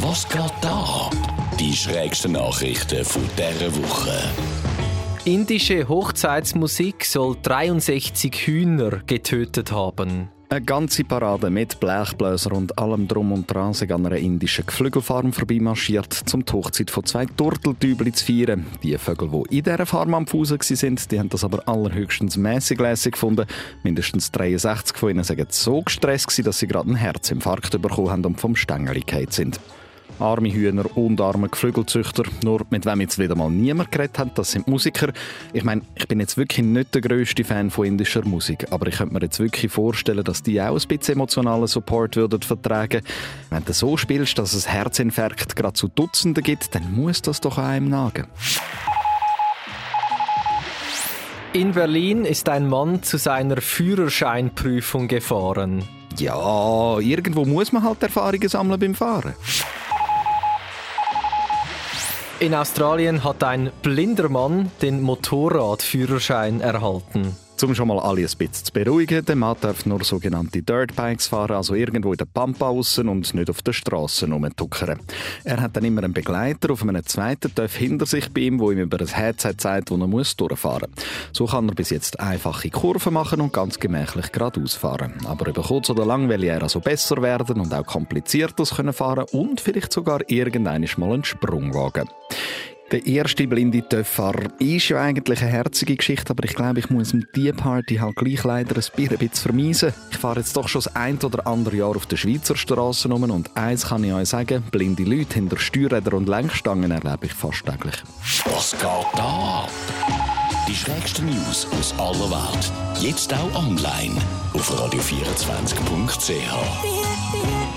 Was geht da? Die schrägsten Nachrichten von dieser Woche. Indische Hochzeitsmusik soll 63 Hühner getötet haben. Eine ganze Parade mit Blechbläser und allem Drum und Dran sind an einer indischen Geflügelfarm vorbeimarschiert, um die Hochzeit von zwei Turteltübli zu feiern. Die Vögel, die in dieser Farm am Fusen waren, die haben das aber allerhöchstens mäßig lässig gefunden. Mindestens 63 von ihnen waren so gestresst, dass sie gerade einen Herzinfarkt bekommen haben und vom Stängel gefallen sind. Arme Hühner und arme Geflügelzüchter. Nur mit wem jetzt wieder mal niemand geredet hat, das sind Musiker. Ich meine, ich bin jetzt wirklich nicht der grösste Fan von indischer Musik, aber ich könnte mir jetzt wirklich vorstellen, dass die auch ein bisschen emotionalen Support würden vertragen. Wenn du so spielst, dass es Herzinfarkt gerade zu Dutzenden gibt, dann muss das doch einem nagen. In Berlin ist ein Mann zu seiner Führerscheinprüfung gefahren. Ja, irgendwo muss man halt Erfahrungen sammeln beim Fahren. In Australien hat ein blinder Mann den Motorradführerschein erhalten. Um schon mal alle ein bisschen zu beruhigen, der Mann darf nur sogenannte Dirtbikes fahren, also irgendwo in der Pampa aussen und nicht auf der Straße rumtuckern. Er hat dann immer einen Begleiter auf einem zweiten Töff hinter sich bei ihm, wo ihm über ein Headset zeigt, wo er muss durchfahren muss. So kann er bis jetzt einfache Kurven machen und ganz gemächlich geradeaus fahren. Aber über kurz oder lang will er also besser werden und auch komplizierter können fahren und vielleicht sogar irgendwann mal einen Sprung wagen. Der erste blinde Töfffahrer ist ja eigentlich eine herzige Geschichte, aber ich glaube, ich muss diese Party halt gleich leider ein bisschen vermeisen. Ich fahre jetzt doch schon das ein oder andere Jahr auf der Schweizer Straße rum und eins kann ich euch sagen, blinde Leute hinter Steuerrädern und Lenkstangen erlebe ich fast täglich. Was geht da? Die schrägsten News aus aller Welt. Jetzt auch online auf radio24.ch.